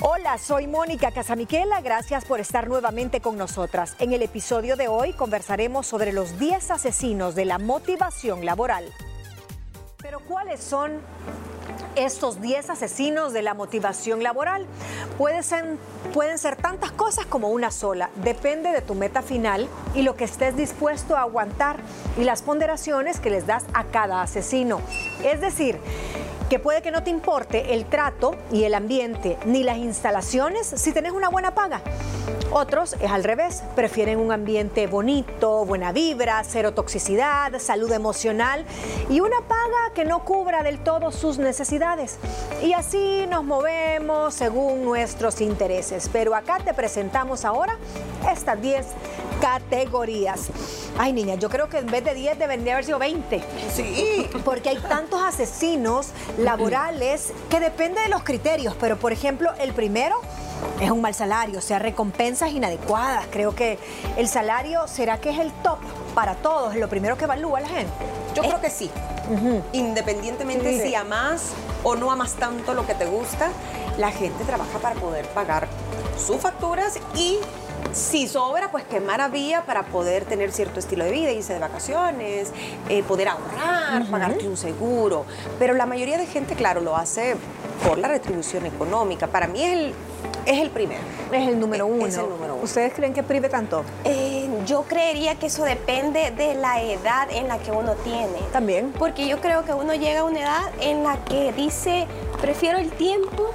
Hola, soy Mónica Casamiquela. Gracias por estar nuevamente con nosotras. En el episodio de hoy conversaremos sobre los 10 asesinos de la motivación laboral. Pero ¿cuáles son estos 10 asesinos de la motivación laboral? Pueden ser, pueden ser tantas cosas como una sola. Depende de tu meta final y lo que estés dispuesto a aguantar y las ponderaciones que les das a cada asesino. Es decir, que puede que no te importe el trato y el ambiente ni las instalaciones si tenés una buena paga. Otros es al revés, prefieren un ambiente bonito, buena vibra, cero toxicidad, salud emocional y una paga que no cubra del todo sus necesidades. Y así nos movemos según nuestros intereses. Pero acá te presentamos ahora estas 10 categorías. Ay, niña, yo creo que en vez de 10 debería haber sido 20. Sí. Porque hay tantos asesinos laborales que depende de los criterios. Pero, por ejemplo, el primero es un mal salario, o sea, recompensas inadecuadas. Creo que el salario será que es el top para todos, lo primero que evalúa la gente. Yo creo que sí. Independientemente Sí. si amas o no amas tanto lo que te gusta, la gente trabaja para poder pagar sus facturas y si sobra, pues qué maravilla para poder tener cierto estilo de vida, irse de vacaciones, eh, poder ahorrar, pagarte un seguro. Pero la mayoría de gente, claro, lo hace por la retribución económica. Para mí es el, es el primero. Es el número Es uno. el número uno. ¿Ustedes creen que prive tanto? Eh, yo creería que eso depende de la edad en la que uno tiene. También. Porque yo creo que uno llega a una edad en la que dice, prefiero el tiempo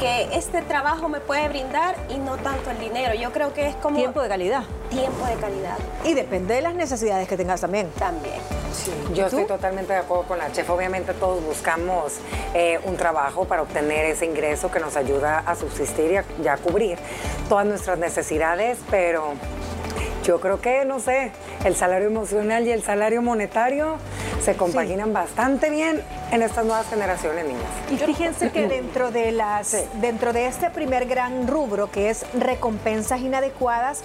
que este trabajo me puede brindar y no tanto el dinero. Yo creo que es como Tiempo de calidad. tiempo de calidad Y depende de las necesidades que tengas también. también. Yo tú? estoy totalmente de acuerdo con la chef. Obviamente todos buscamos eh, un trabajo para obtener ese ingreso que nos ayuda a subsistir y a, y a cubrir todas nuestras necesidades, pero yo creo que, no sé, el salario emocional y el salario monetario se compaginan bastante bien en estas nuevas generaciones, niñas. Y fíjense que dentro de las, dentro de este primer gran rubro que es recompensas inadecuadas,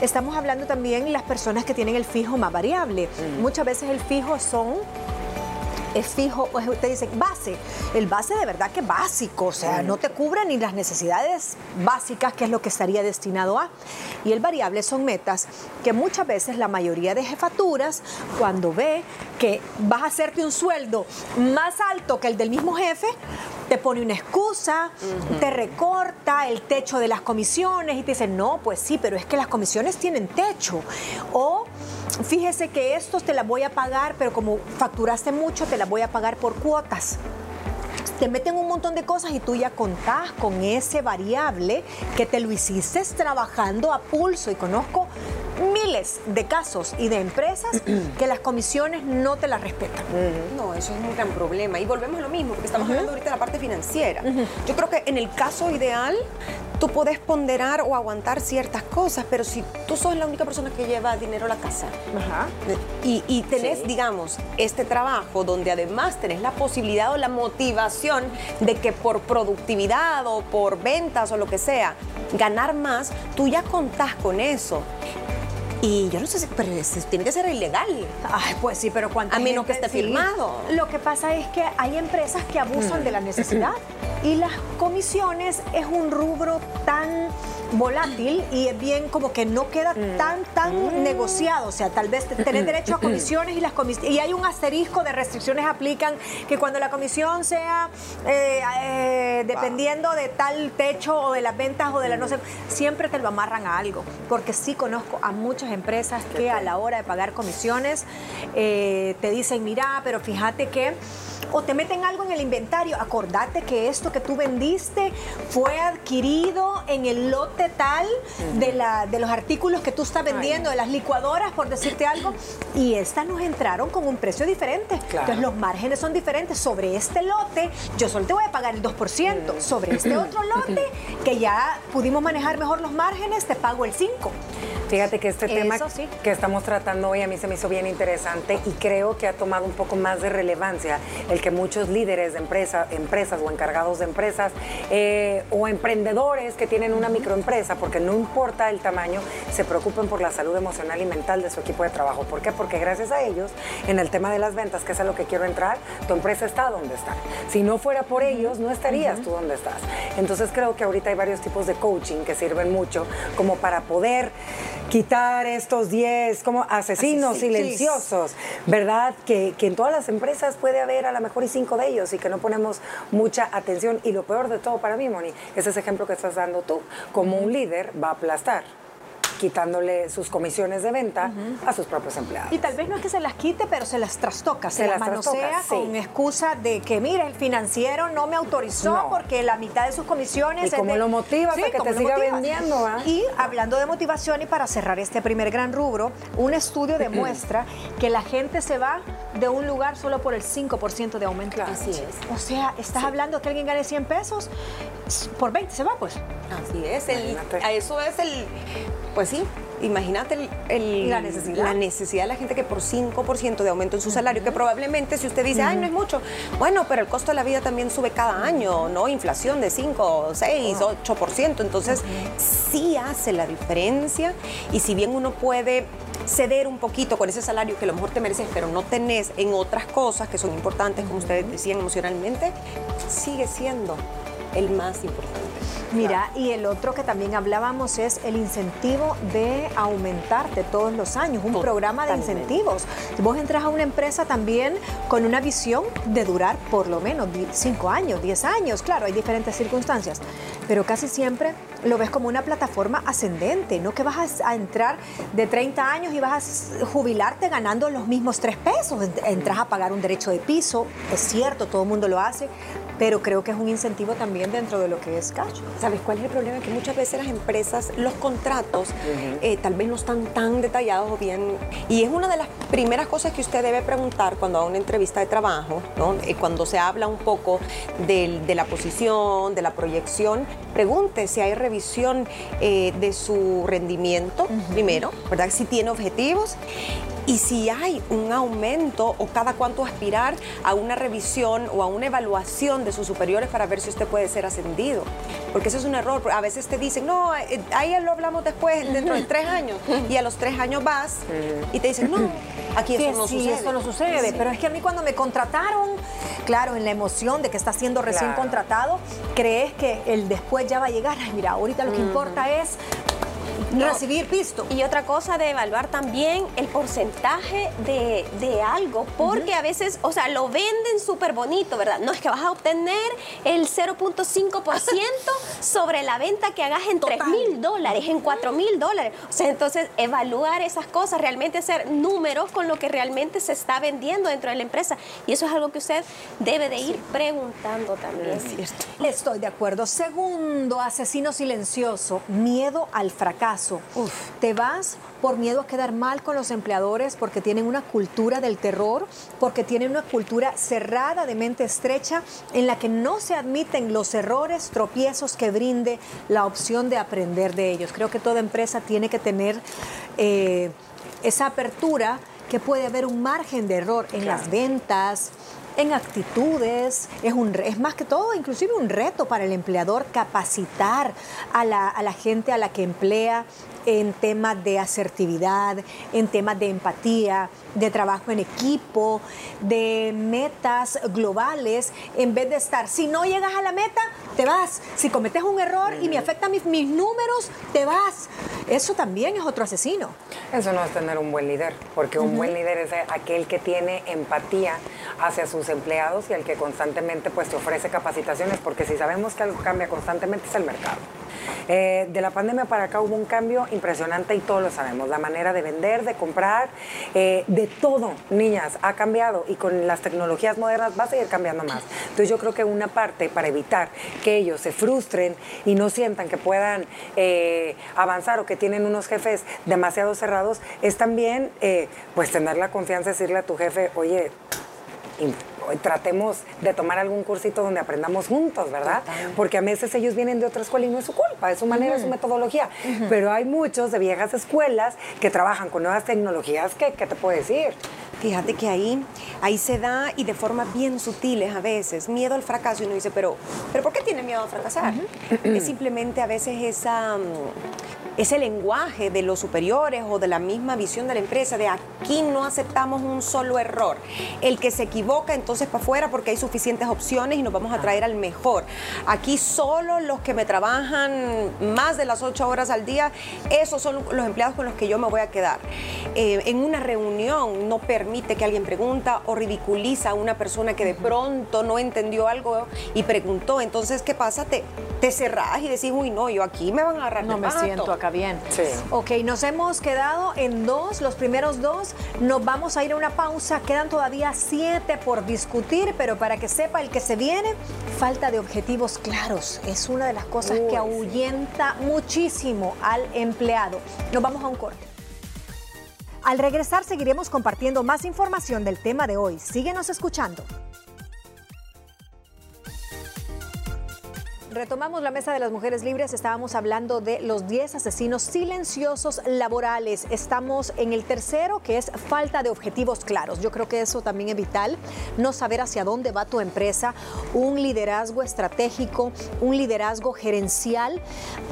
estamos hablando también las personas que tienen el fijo más variable. Muchas veces el fijo son es fijo, pues usted dice base. El base de verdad que básico, o sea, no te cubre ni las necesidades básicas, que es lo que estaría destinado a. Y el variable son metas que muchas veces la mayoría de jefaturas, cuando ve que vas a hacerte un sueldo más alto que el del mismo jefe, te pone una excusa, te recorta el techo de las comisiones y te dice, no, pues sí, pero es que las comisiones tienen techo. O fíjese que estos te las voy a pagar, pero como facturaste mucho, te las voy a pagar por cuotas. Te meten un montón de cosas y tú ya contás con ese variable que te lo hiciste trabajando a pulso. Y conozco miles de casos y de empresas que las comisiones no te las respetan. No, eso es un gran problema. Y volvemos a lo mismo, porque estamos hablando ahorita de la parte financiera. Yo creo que en el caso ideal, tú puedes ponderar o aguantar ciertas cosas, pero si tú sos la única persona que lleva dinero a la casa y, y tenés, digamos, este trabajo donde además tenés la posibilidad o la motivación de que por productividad o por ventas o lo que sea, ganar más, tú ya contás con eso. Y yo no sé si, pero tiene que ser ilegal. Ay, pues sí, pero cuánta A menos que esté firmado. Lo que pasa es que hay empresas que abusan de la necesidad y las comisiones es un rubro tan volátil y es bien como que no queda tan tan negociado, o sea, tal vez tenés derecho a comisiones y las comis- y hay un asterisco de restricciones aplican que cuando la comisión sea eh, eh, dependiendo de tal techo o de las ventas o de la no sé, siempre te lo amarran a algo, porque sí conozco a muchas empresas que a la hora de pagar comisiones eh, te dicen, mira, pero fíjate que o te meten algo en el inventario. Acordate que esto que tú vendiste fue adquirido en el lote tal de, la, de los artículos que tú estás vendiendo, de las licuadoras, por decirte algo. Y estas nos entraron con un precio diferente. Entonces los márgenes son diferentes. Sobre este lote, yo solo te voy a pagar el 2%. Sobre este otro lote, que ya pudimos manejar mejor los márgenes, te pago el 5%. Fíjate que este tema sí. que estamos tratando hoy a mí se me hizo bien interesante y creo que ha tomado un poco más de relevancia el que muchos líderes de empresa, empresas o encargados de empresas eh, o emprendedores que tienen una microempresa, porque no importa el tamaño, se preocupen por la salud emocional y mental de su equipo de trabajo. ¿Por qué? Porque gracias a ellos, en el tema de las ventas, que es a lo que quiero entrar, tu empresa está donde está. Si no fuera por ellos, no estarías tú donde estás. Entonces creo que ahorita hay varios tipos de coaching que sirven mucho como para poder quitar estos 10 como asesinos Asesino, silenciosos, ¿verdad? Que, que en todas las empresas puede haber a lo mejor y cinco de ellos y que no ponemos mucha atención. Y lo peor de todo para mí, Moni, es ese ejemplo que estás dando tú. Como un líder va a aplastar quitándole sus comisiones de venta a sus propios empleados. Y tal vez no es que se las quite, pero se las trastoca, se, Se las las manosea sí. con excusa de que, mire, el financiero no me autorizó No. porque la mitad de sus comisiones... ¿Y de- lo motivas a que ¿cómo te siga vendiendo? Y hablando de motivación y para cerrar este primer gran rubro, un estudio demuestra que la gente se va de un lugar solo por el 5% de aumento. Claro. Así es. O sea, estás hablando que alguien gane 100 pesos, por 20 se va pues. Así es, el- a eso es el, pues sí, imagínate el, el- La necesidad. la necesidad de la gente que por 5% de aumento en su salario, que probablemente si usted dice, ay, no es mucho, bueno, pero el costo de la vida también sube cada año, ¿no? Inflación de 5, 6, 8%, entonces sí hace la diferencia. Y si bien uno puede ceder un poquito con ese salario que a lo mejor te mereces, pero no tenés en otras cosas que son importantes, como ustedes decían emocionalmente, sigue siendo el más importante. Mira, y el otro que también hablábamos es el incentivo de aumentarte todos los años, un programa de incentivos. Vos entras a una empresa también con una visión de durar por lo menos 5 años, 10 años, claro, hay diferentes circunstancias, pero casi siempre lo ves como una plataforma ascendente, no que vas a, entrar de 30 años y vas a jubilarte ganando los mismos 3 pesos, Ent- entras a pagar un derecho de piso, es cierto, todo el mundo lo hace, pero creo que es un incentivo también dentro de lo que es cash. ¿Sabes cuál es el problema? Que muchas veces las empresas, los contratos, eh, tal vez no están tan detallados o bien. Y es una de las primeras cosas que usted debe preguntar cuando va a una entrevista de trabajo, ¿no? Eh, cuando se habla un poco del- de la posición, de la proyección, pregunte si hay revisión eh, de su rendimiento, primero, ¿verdad? Si tiene objetivos. Y si hay un aumento o cada cuánto aspirar a una revisión o a una evaluación de sus superiores para ver si usted puede ser ascendido. Porque eso es un error. A veces te dicen, no, eh, ahí lo hablamos después, dentro de tres años. Y a los tres años vas y te dicen, no, aquí eso Que no sí, sucede. eso no sucede. Pero es que a mí cuando me contrataron, claro, en la emoción de que estás siendo recién Claro. contratado, crees que el después ya va a llegar. Ay, mira, ahorita lo que importa es recibir pisto. Y otra cosa de evaluar también el porcentaje de, de algo, porque a veces, o sea, lo venden súper bonito, ¿verdad? No es que vas a obtener el 0.5% sobre la venta que hagas en 3 mil dólares, en 4 mil dólares. O sea, entonces evaluar esas cosas, realmente hacer números con lo que realmente se está vendiendo dentro de la empresa. Y eso es algo que usted debe de ir preguntando también. Estoy de acuerdo. Segundo, asesino silencioso, miedo al fracaso. Te vas por miedo a quedar mal con los empleadores porque tienen una cultura del terror, porque tienen una cultura cerrada de mente estrecha en la que no se admiten los errores, tropiezos que brinde la opción de aprender de ellos. Creo que toda empresa tiene que tener eh, esa apertura que puede haber un margen de error en las ventas, en actitudes, es, un, es más que todo inclusive un reto para el empleador capacitar a la, a la gente a la que emplea en temas de asertividad, en temas de empatía, de trabajo en equipo, de metas globales, en vez de estar, si no llegas a la meta, te vas. Si cometes un error y me afecta mis, mis números, te vas. Eso también es otro asesino. Eso no es tener un buen líder, porque un buen líder es aquel que tiene empatía hacia sus empleados y el que constantemente pues te ofrece capacitaciones, porque si sabemos que algo cambia constantemente es el mercado. Eh, de la pandemia para acá hubo un cambio impresionante y todos lo sabemos. La manera de vender, de comprar, eh, de todo, niñas, ha cambiado y con las tecnologías modernas va a seguir cambiando más. Entonces yo creo que una parte para evitar que ellos se frustren y no sientan que puedan eh, avanzar o que tienen unos jefes demasiado cerrados es también pues tener la confianza de decirle a tu jefe, oye, tratemos de tomar algún cursito donde aprendamos juntos, ¿verdad? Porque a veces ellos vienen de otra escuela y no es su culpa, es su manera, es su metodología. Pero hay muchos de viejas escuelas que trabajan con nuevas tecnologías que, ¿qué te puedo decir? Fíjate que ahí, ahí se da y de forma bien sutiles a veces, miedo al fracaso y uno dice, pero, pero ¿por qué tiene miedo a fracasar? Es simplemente a veces esa, mm, ese lenguaje de los superiores o de la misma visión de la empresa, de aquí no aceptamos un solo error. El que se equivoca entonces para afuera porque hay suficientes opciones y nos vamos a traer al mejor. Aquí solo los que me trabajan más de las ocho horas al día, esos son los empleados con los que yo me voy a quedar. Eh, en una reunión no permite que alguien pregunta o ridiculiza a una persona que de pronto no entendió algo y preguntó. Entonces, ¿qué pasa? Te, te cerrás y decís, uy, no, yo aquí me van a agarrar No me pato". siento acá bien. Sí. Ok, nos hemos quedado en dos, los primeros dos. Nos vamos a ir a una pausa. Quedan todavía siete por discutir, pero para que sepa el que se viene, falta de objetivos claros. Es una de las cosas Uy, que sí. ahuyenta muchísimo al empleado. Nos vamos a un corte. Al regresar seguiremos compartiendo más información del tema de hoy. Síguenos escuchando. Retomamos la mesa de las mujeres libres. Estábamos hablando de los 10 asesinos silenciosos laborales. Estamos en el tercero, que es falta de objetivos claros. Yo creo que eso también es vital, no saber hacia dónde va tu empresa, un liderazgo estratégico, un liderazgo gerencial,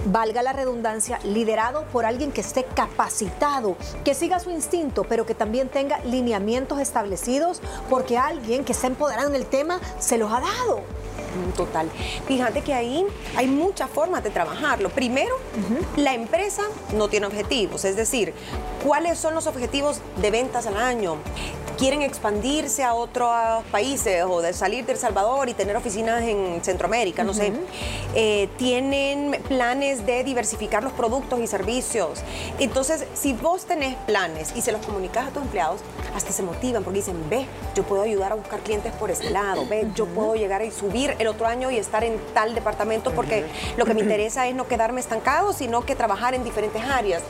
valga la redundancia, liderado por alguien que esté capacitado, que siga su instinto, pero que también tenga lineamientos establecidos, porque alguien que está empoderado en el tema se los ha dado. Total. Fíjate que ahí hay muchas formas de trabajarlo. Primero, la empresa no tiene objetivos, es decir, ¿cuáles son los objetivos de ventas al año? ¿Quieren expandirse a otros países o de salir de El Salvador y tener oficinas en Centroamérica? No sé. Eh, ¿Tienen planes de diversificar los productos y servicios? Entonces, si vos tenés planes y se los comunicas a tus empleados, hasta se motivan porque dicen, ve, yo puedo ayudar a buscar clientes por ese lado, ve, yo puedo llegar y subir el otro año y estar en tal departamento porque lo que me interesa es no quedarme estancado, sino que trabajar en diferentes áreas.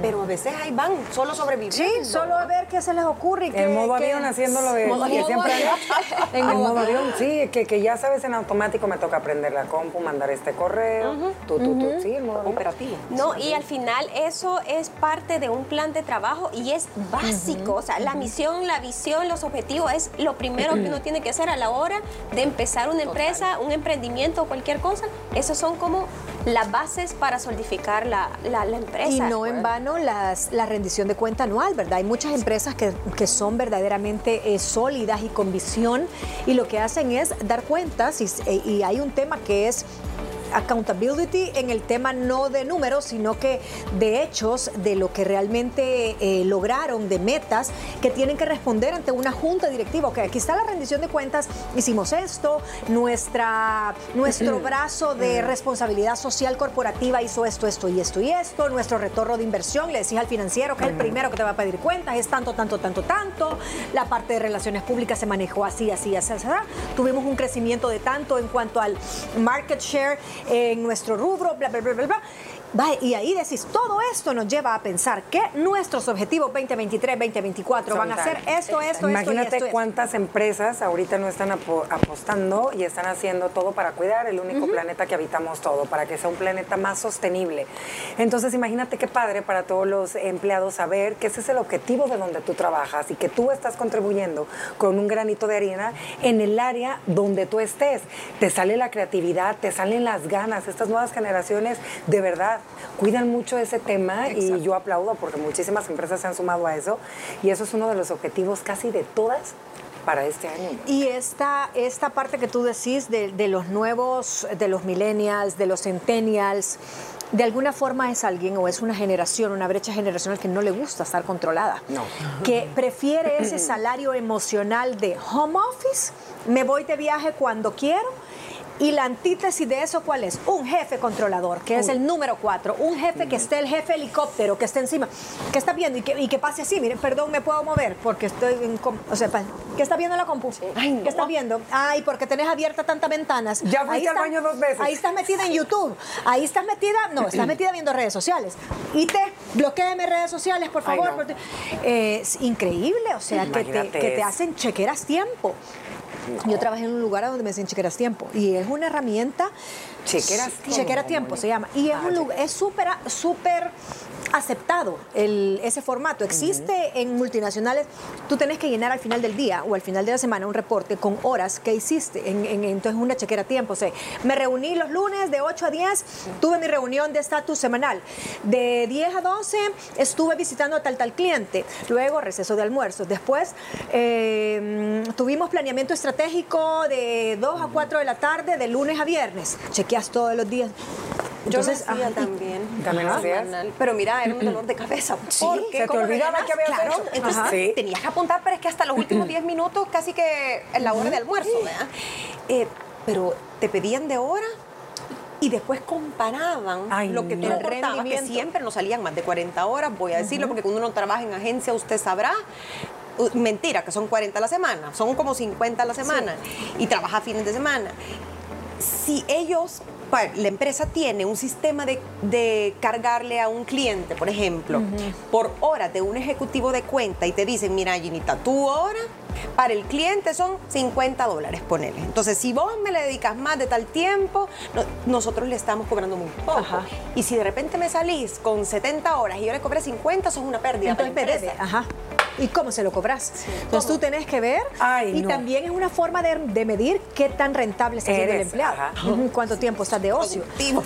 Pero a veces ahí van, solo sobreviviendo. Sí, solo a ver qué se les ocurre. y qué- modo qué- avión haciéndolo de Modo que siempre En en modo modo avión, sí, que, que ya sabes en automático me toca aprender la compu, mandar este correo, tú, tú, tú, sí, en modo. Operativo. No, y al final eso es parte de un plan de trabajo y es básico. O sea, la misión, la visión, los objetivos es lo primero que uno tiene que hacer a la hora de empezar una empresa, un emprendimiento o cualquier cosa. Esos son como las bases para solidificar la, la- la empresa. Y no en vano las, la rendición de cuenta anual, ¿verdad? Hay muchas empresas que, que son verdaderamente eh, sólidas y con visión y lo que hacen es dar cuentas y, eh, y hay un tema que es accountability en el tema no de números, sino que de hechos, de lo que realmente eh, lograron, de metas que tienen que responder ante una junta directiva. Ok, aquí está la rendición de cuentas, hicimos esto, nuestra, nuestro brazo de responsabilidad social corporativa hizo esto, esto y esto y esto, nuestro retorno de inversión, le decís al financiero que es el primero que te va a pedir cuentas, es tanto, tanto, tanto, tanto, la parte de relaciones públicas se manejó así, así, así, así, así. tuvimos un crecimiento de tanto en cuanto al market share en nuestro rubro, bla, bla, bla, bla, bla. Y ahí decís, todo esto nos lleva a pensar que nuestros objetivos 2023, 2024 van a ser tal. esto, esto, Imagínate esto esto. cuántas empresas ahorita no están apo- apostando y están haciendo todo para cuidar el único planeta que habitamos todo, para que sea un planeta más sostenible. Entonces, imagínate qué padre para todos los empleados saber que ese es el objetivo de donde tú trabajas y que tú estás contribuyendo con un granito de arena en el área donde tú estés. Te sale la creatividad, te salen las ganas. Estas nuevas generaciones, de verdad, cuidan mucho ese tema y yo aplaudo porque muchísimas empresas se han sumado a eso y eso es uno de los objetivos casi de todas para este año. Y esta, esta parte que tú decís de, de los nuevos, de los millennials, de los centennials, de alguna forma es alguien o es una generación, una brecha generacional que no le gusta estar controlada. No. Que prefiere ese salario emocional de home office, me voy de viaje cuando quiero. Y la antítesis de eso, ¿cuál es? Un jefe controlador, que es el número cuatro. Un jefe que esté el jefe helicóptero, que esté encima. ¿Qué está viendo? Y que, y que pase así, miren, perdón, me puedo mover porque estoy en... O sea, ¿qué está viendo la compu? ¿Qué está viendo? Ay, porque tenés abierta tantas ventanas. Ya fuiste Ahí al baño dos veces. Ahí estás metida en YouTube. Ahí estás metida, no, estás metida viendo redes sociales. Y te bloqueeme redes sociales, por Ay, favor. no. eh, es increíble, o sea, que te, que te hacen chequeras tiempo. Yo trabajé en un lugar donde me decían chequeras tiempo y es una herramienta. Chequeras tiempo, Chequera tiempo se llama. Y es Ah, un lugar, es súper súper aceptado el- ese formato. Existe en multinacionales, tú tenés que llenar al final del día o al final de la semana un reporte con horas que hiciste. En, en- entonces, una chequera tiempo. O sea, me reuní los lunes de 8 a 10, tuve mi reunión de estatus semanal. De 10 a 12 estuve visitando a tal tal cliente. Luego, receso de almuerzo. Después, eh, tuvimos planeamiento estratégico de 2 a 4 de la tarde, de lunes a viernes. Chequeas todos los días. Yo Entonces, lo hacía también. ¿También lo hacías? Pero mira, era un dolor de cabeza. Sí, porque ¿se te ¿cómo olvidaba que habías Claro, hecho? Entonces. Sí. tenías que apuntar, pero es que hasta los últimos 10 minutos, casi que en la hora de almuerzo, ¿verdad? Eh, pero te pedían de hora y después comparaban Ay, lo que tú no. reportabas, que siempre nos salían más de 40 horas, voy a decirlo, porque cuando uno trabaja en agencia, usted sabrá. Mentira, que son 40 a la semana, son como 50 a la semana y trabaja fines de semana si ellos, la empresa tiene un sistema de, de cargarle a un cliente, por ejemplo, por hora de un ejecutivo de cuenta y te dicen, mira, Ginita, tu hora para el cliente son 50 dólares, ponele. Entonces, si vos me le dedicas más de tal tiempo, no- nosotros le estamos cobrando muy poco. Ajá. Y si de repente me salís con 70 horas y yo le cobré 50, eso es una pérdida. Entonces para la empresa. ajá. ¿Y cómo se lo cobras? Entonces tú tenés que ver Ay, y no. también es una forma de, de medir qué tan rentable está siendo el empleado, ajá. Cuánto tiempo estás de ocio. Productivo.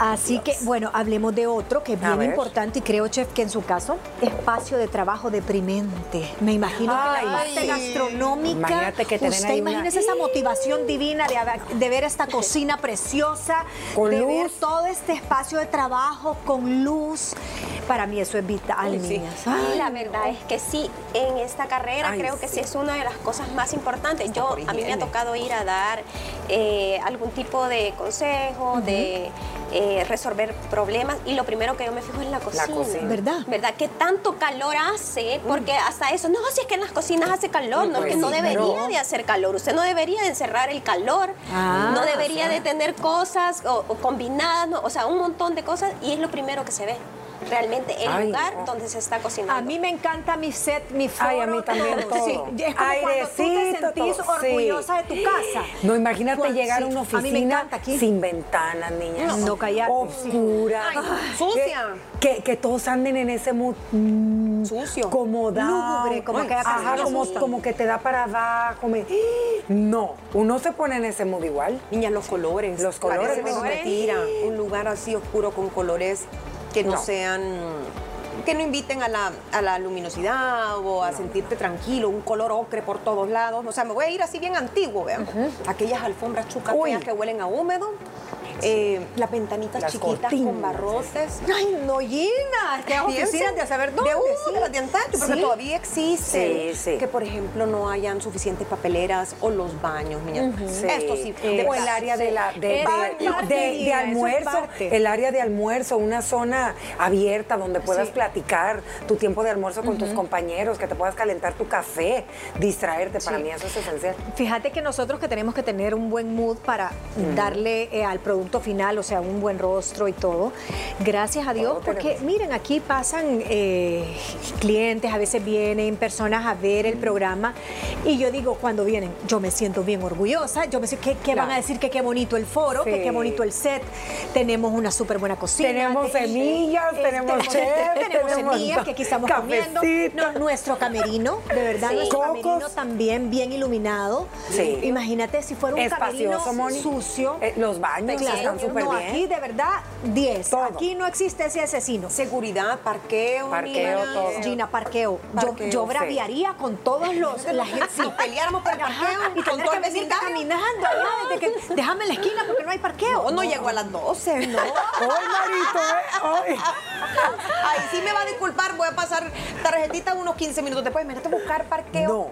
Así que, bueno, hablemos de otro que es A bien ver. importante y creo, chef, que en su caso, espacio de trabajo deprimente. Me imagino que Ay, la parte sí. gastronómica, Imagínate que te usted una- imagínese esa motivación divina de, haber- de ver esta cocina preciosa, Con de luz. ver todo este espacio de trabajo con luz. Para mí eso es vital, Ay, sí. niñas. Sí, la verdad es que sí, en esta carrera Ay, creo que sí. es una de las cosas más importantes. Yo, a mí me ha tocado ir a dar eh, algún tipo de consejo, de eh, resolver problemas y lo primero que yo me fijo es la cocina. cocina. ¿Verdad? ¿Verdad? ¿Qué tanto calor hace? Porque hasta eso, no, si es que en las cocinas hace calor, no, Pues que no sí, debería de hacer calor. Usted no debería de encerrar el calor, Ah, no debería de tener cosas o, o combinadas, no, o sea, un montón de cosas y es lo primero que se ve. Realmente el Ay, lugar no. donde se está cocinando. A mí me encanta mi set, mi foro. Ay, a mí también todo. Sí, es como cuando tú te Airecito, sentís todo. Sí. orgullosa de tu casa. No, imagínate Cuando- llegar a sí, una a mí me oficina encanta aquí. sin ventanas, niñas. No, cállate. Oscura. Ay, sucia. Que, que todos anden en ese mood mm, Sucio. Lúgubre, como Ay, que hace Ajá, frío. como, que te da para abajo. me- No, uno se pone en ese mood igual. Niñas, los colores. Los colores, Parece ¿no? mentira. Un lugar así oscuro con colores que no, No. sean que no inviten a la, a la luminosidad o a sentirte tranquilo, un color ocre por todos lados. O sea, me voy a ir así bien antiguo, vean. Aquellas alfombras feas que huelen a húmedo. Eh, las ventanitas Las chiquitas cortinas, con barrotes. Ay, no, Gina, que oficinas de saber dónde. De, uh, sí. de antaño, porque Sí. todavía existe. Sí, sí. Que, por ejemplo, no hayan suficientes papeleras o los baños, niñas. Esto sí. o el área de la de, de- almuerzo, el área de almuerzo, una zona abierta donde puedas platicar tu tiempo de almuerzo con tus compañeros, que te puedas calentar tu café, distraerte. Para mí eso es esencial. Fíjate que nosotros que tenemos que tener un buen mood para darle eh, al producto final, o sea, un buen rostro y todo. Gracias a Dios, Todo porque tenemos. miren, aquí pasan eh, clientes, a veces vienen personas a ver el programa y yo digo, cuando vienen, yo me siento bien orgullosa, yo me siento, ¿qué, qué van a decir? Que qué bonito el foro, que qué bonito el set, tenemos una súper buena cocina. Tenemos te- semillas, este, tenemos chef, tenemos tenemos semillas que aquí estamos comiendo. cafecito. No, nuestro camerino, de verdad, Sí. nuestro Cocos. camerino también bien iluminado. Sí. Imagínate si fuera un Espacioso, camerino Moni. sucio. Eh, los baños Claro, están súper no, bien. aquí de verdad 10. Todo. Aquí no existe ese asesino. Seguridad, parqueo. Parqueo, todo. Gina, parqueo. Yo- Parqueo, yo, braviaría con todos los. La gente, Si peleáramos por el parqueo y con todo que el venir vecindario. caminando que. Déjame en la esquina porque no hay parqueo. No, no llego a las 12. No. ¡Ay, Marito! eh! ¡Ay! Ay, sí me va a disculpar, voy a pasar tarjetita unos 15 minutos después. Imagínate buscar parqueo. No,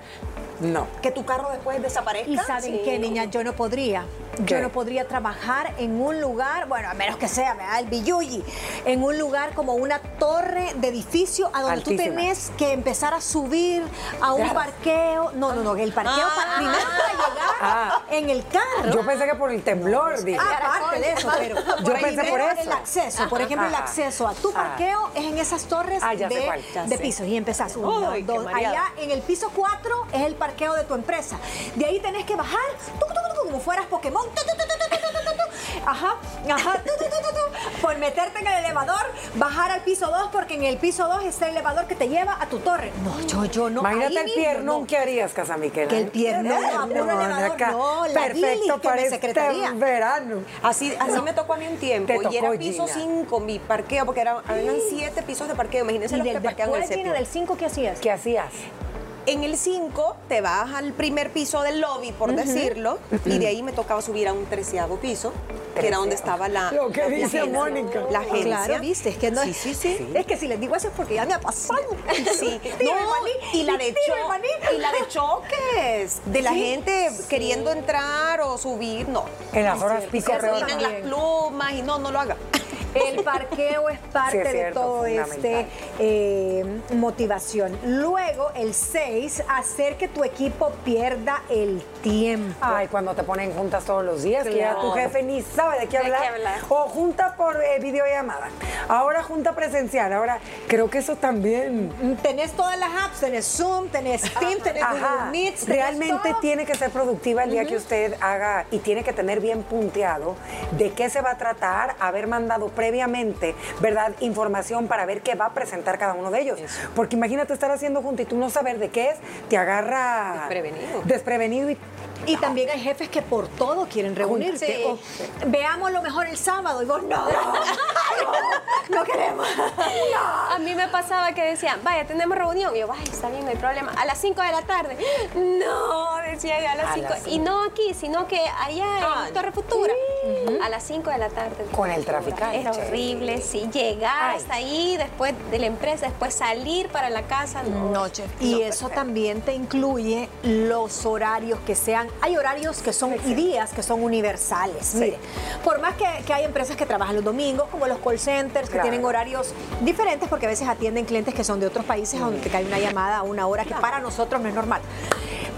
no. Que tu carro después desaparezca. Y saben Sí. qué, niña, yo no podría. Yo no podría trabajar en un lugar, bueno, a menos que sea, ¿verdad? El Billuyi, en un lugar como una torre de edificio a donde tú tenés que empezar a subir a un parqueo. No, no, no, el parqueo Ah. para, primero para llegar Ah. en el carro. Yo pensé que por el temblor, dije. Aparte de eso, pero Yo pensé por eso. El acceso, por ejemplo, el acceso a tu parqueo es en esas torres Ah, de, pisos y empezás uno, dos. Allá en el piso 4 es el parqueo parqueo de tu empresa. De ahí tenés que bajar como fueras Pokémon. Ajá, ajá, por meterte en el elevador, bajar al piso 2 porque en el piso 2 está el elevador que te lleva a tu torre. No, yo, yo no. Imagínate el piernón no. que harías, Casa Miquel. Que el piernón, no, no, elevador, no la perfecto para que secretaría. Este verano. Así, así me tocó a mí un tiempo y era piso 5 mi parqueo porque eran 7 pisos de parqueo. Imagínense y los del, que parquean en el séptimo. del 5 qué hacías? ¿Qué hacías? En el 5 te vas al primer piso del lobby, por decirlo, y de ahí me tocaba subir a un treceavo piso, que era donde estaba la, Lo que la dice agencia. Mónica. La agencia. Claro, viste, es que no Sí, sí, sí. Es que si les digo eso es porque ya me ha pasado. Sí, no, y la de y la de choques, de la Sí, gente queriendo entrar o subir, no. En las horas pico Se arruinan las plumas y no, no lo haga. El parqueo es parte Sí, es de todo este eh, motivación. Luego, el 6, hacer que tu equipo pierda el tiempo. Ay, cuando te ponen juntas todos los días, que ya tu Claro. jefe ni sabe de qué ¿De qué hablar. O junta por eh, videollamada. Ahora junta presencial. Ahora creo que eso también. Tenés todas las apps, tenés Zoom, tenés Teams, tenés Ajá. Google Meets, tenés Realmente todo. tiene que ser productiva el día que usted haga y tiene que tener bien punteado de qué se va a tratar, haber mandado previamente, ¿verdad? Información para ver qué va a presentar cada uno de ellos. Porque imagínate estar haciendo junto y tú no saber de qué es, te agarra Desprevenido. desprevenido y Y también hay jefes que por todo quieren reunirse. Sí. O, veamos lo mejor el sábado. Y vos, no, no, no queremos. A mí me pasaba que decían, vaya, tenemos reunión. Y yo, vaya, está bien, no hay problema. A las 5 de la tarde. No, decían a las A 5. las Y no aquí, sino que allá Ah, en Torre Futura. A las 5 de la tarde. Con el traficante. Era horrible, sí. Llegar Ay. hasta ahí, después de la empresa, después salir para la casa. No, Y eso también te incluye los horarios que sean, hay horarios que son y días que son universales. Mire, por más que, que hay empresas que trabajan los domingos, como los call centers, que Claro. tienen horarios diferentes, porque a veces atienden clientes que son de otros países, donde te cae una llamada a una hora que para nosotros no es normal.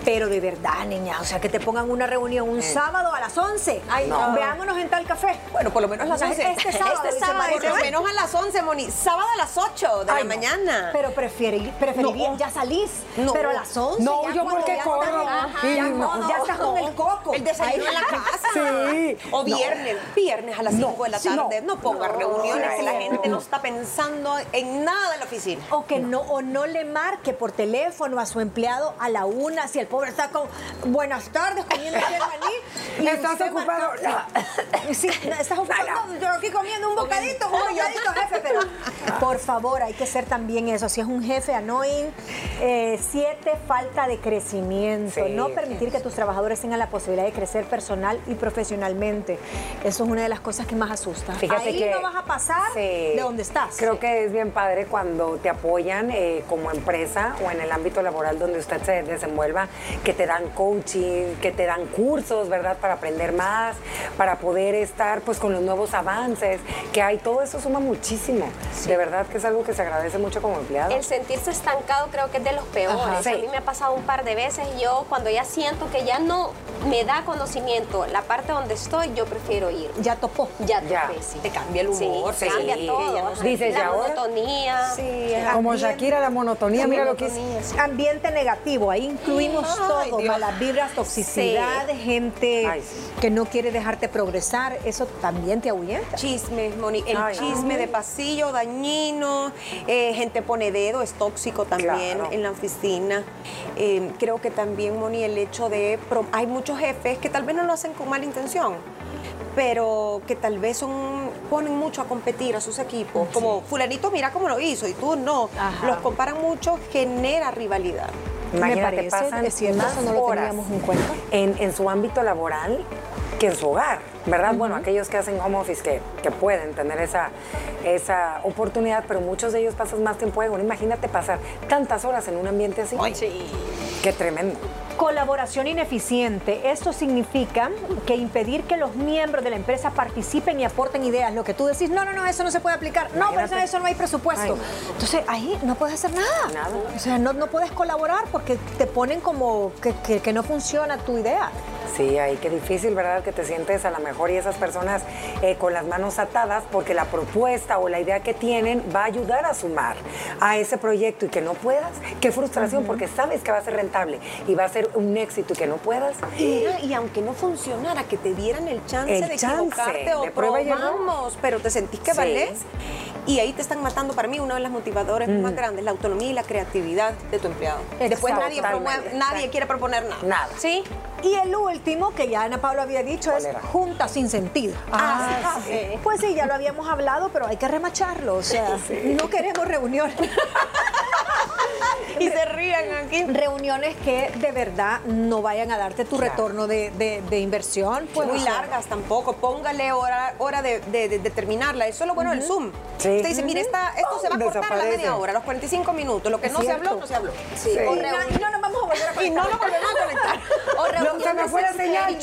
Pero de verdad, niña, o sea, que te pongan una reunión un sábado a las 11. Ay, No. veámonos en tal café. Bueno, por lo menos a las O sea, 11. Este sábado, Este sábado, por lo menos a las 11, Moni. Sábado a las 8 de Ay, la no. mañana. Pero prefiere, preferiría, No. ya salís, No. pero a las 11. No, ya yo porque corro. ya, no. ya estás con el coco. El desayuno en la casa. Sí. O viernes, viernes a las 5 de la sí, tarde. No, ponga reuniones que la gente no está pensando en nada en la oficina. O que no, o no le marque por teléfono a su empleado a la una, si el pobre está con buenas tardes comiendo el maní. y ¿Estás ocupado? Sí, estás ocupado. Yo aquí comiendo un bocadito, un bocadito, jefe, pero por favor, hay que ser también eso. Si es un jefe annoying, eh, siete, falta de crecimiento. Sí, no permitir que tus trabajadores tengan la posibilidad de crecer personal y profesionalmente. Eso es una de las cosas que más asusta. Fíjate Ahí que no vas a pasar sí, de donde estás. Creo que es bien padre cuando te apoyan eh, como empresa o en el ámbito laboral donde usted se desenvuelva, que te dan coaching, que te dan cursos, ¿verdad? Para aprender más, para poder estar pues con los nuevos avances que hay. Todo eso suma muchísimo. De verdad que es algo que se agradece mucho como empleado. El sentirse estancado creo que es de los peores. Ajá. Sí. A mí me ha pasado un par de veces. Yo cuando ya siento que ya no me da conocimiento la parte donde estoy, yo prefiero ir. Ya topó. Ya, Ya. topé, sí. Te cambia el humor, Sí, te cambia sí. todo. Ya ajá. Dices, ¿y la ahora? monotonía. Sí, como Shakira, la monotonía, mira lo que. Monotonía, sí. Ambiente negativo, ahí incluimos Ay, todo, Dios. malas vibras, toxicidad, gente Ay, sí. que no quiere dejarte progresar, eso también te ahuyenta. Chismes, Moni. El Ay, chisme de pasillo, dañino. eh, gente pone dedo, es tóxico también Claro. en la oficina. Eh, creo que también, Moni, el hecho de. Hay muchos jefes que tal vez no lo hacen con mala intención. Pero que tal vez son, ponen mucho a competir a sus equipos. Como fulanito, mira cómo lo hizo y tú no. Ajá. Los comparan mucho, genera rivalidad. Imagínate, Me parece, pasan es cierto, más eso no lo horas en cuenta. En, en su ámbito laboral que en su hogar, ¿verdad? Bueno, aquellos que hacen home office que, que pueden tener esa, esa oportunidad, pero muchos de ellos pasan más tiempo en uno. Imagínate pasar tantas horas en un ambiente así. Qué tremendo. Colaboración ineficiente. Esto significa que impedir que los miembros de la empresa participen y aporten ideas. Lo que tú decís, no, no, no, eso no se puede aplicar. No, pero eso, no hay presupuesto. Ay. Entonces ahí no puedes hacer nada. Nada. O sea, no, no puedes colaborar porque te ponen como que, que- que no funciona tu idea. Sí, ahí qué difícil, ¿verdad? Que te sientes a lo mejor y esas personas eh, con las manos atadas porque la propuesta o la idea que tienen va a ayudar a sumar a ese proyecto y que no puedas. Qué frustración porque sabes que va a ser rentable y va a ser un éxito y que no puedas. Y, y aunque no funcionara, que te dieran el chance El de chance, equivocarte o de error. probamos, pero te sentís que Sí. valés. Y ahí te están matando para mí una de las motivadores más grandes, la autonomía y la creatividad de tu empleado. Después nadie, promueve- nadie quiere proponer nada. Nada. ¿Sí? Y el último, que ya Ana Paula había dicho, ¿Cuál es era? junta sin sentido. Ah, sí. Pues sí, ya lo habíamos hablado, pero hay que remacharlo. O sea, no queremos reuniones. Y se ríen aquí. reuniones que de verdad no vayan a darte tu retorno de, de- de inversión. Pues, muy largas tampoco. Póngale hora, hora de, de-. Eso es lo bueno del Zoom. Sí. Usted dice, mire, esta- esto se va a cortar a la Desaparece. media hora, los 45 minutos. Lo que Es no se habló, no se habló. Sí. Sí. Y, no, y no nos vamos a volver a Y conectar. no nos volvemos a conectar. O reuniones la señal.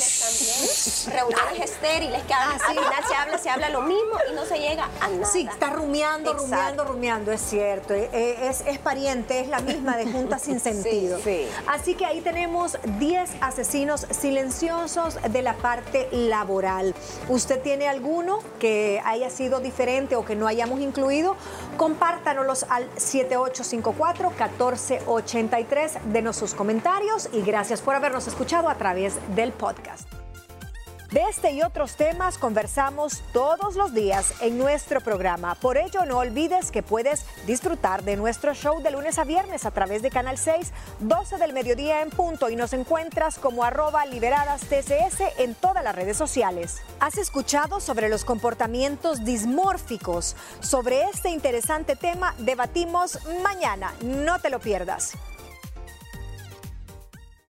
Reuniones estériles que al final se habla, se habla lo mismo y no se llega a nada. Sí, está rumiando, Exacto. rumiando, rumiando, es cierto. Eh, eh, Es, es pariente, es la misma de junta sin sentido. sí. Así que ahí tenemos 10 asesinos silenciosos de la parte laboral. ¿Usted tiene alguno que haya sido diferente o que no hayamos incluido? Compártanos al 7854-1483. Denos sus comentarios y gracias por habernos escuchado a través del podcast. De este y otros temas conversamos todos los días en nuestro programa. Por ello, no olvides que puedes disfrutar de nuestro show de lunes a viernes a través de Canal 6, 12 del mediodía en punto y nos encuentras como arroba liberadas TCS en todas las redes sociales. ¿Has escuchado sobre los comportamientos dismórficos? Sobre este interesante tema debatimos mañana. No te lo pierdas.